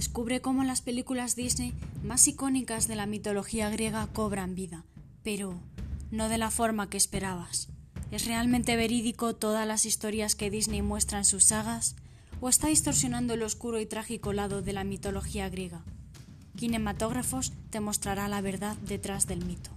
Descubre cómo las películas Disney más icónicas de la mitología griega cobran vida, pero no de la forma que esperabas. ¿Es realmente verídico todas las historias que Disney muestra en sus sagas? ¿O está distorsionando el oscuro y trágico lado de la mitología griega? Kinematógrafos te mostrará la verdad detrás del mito.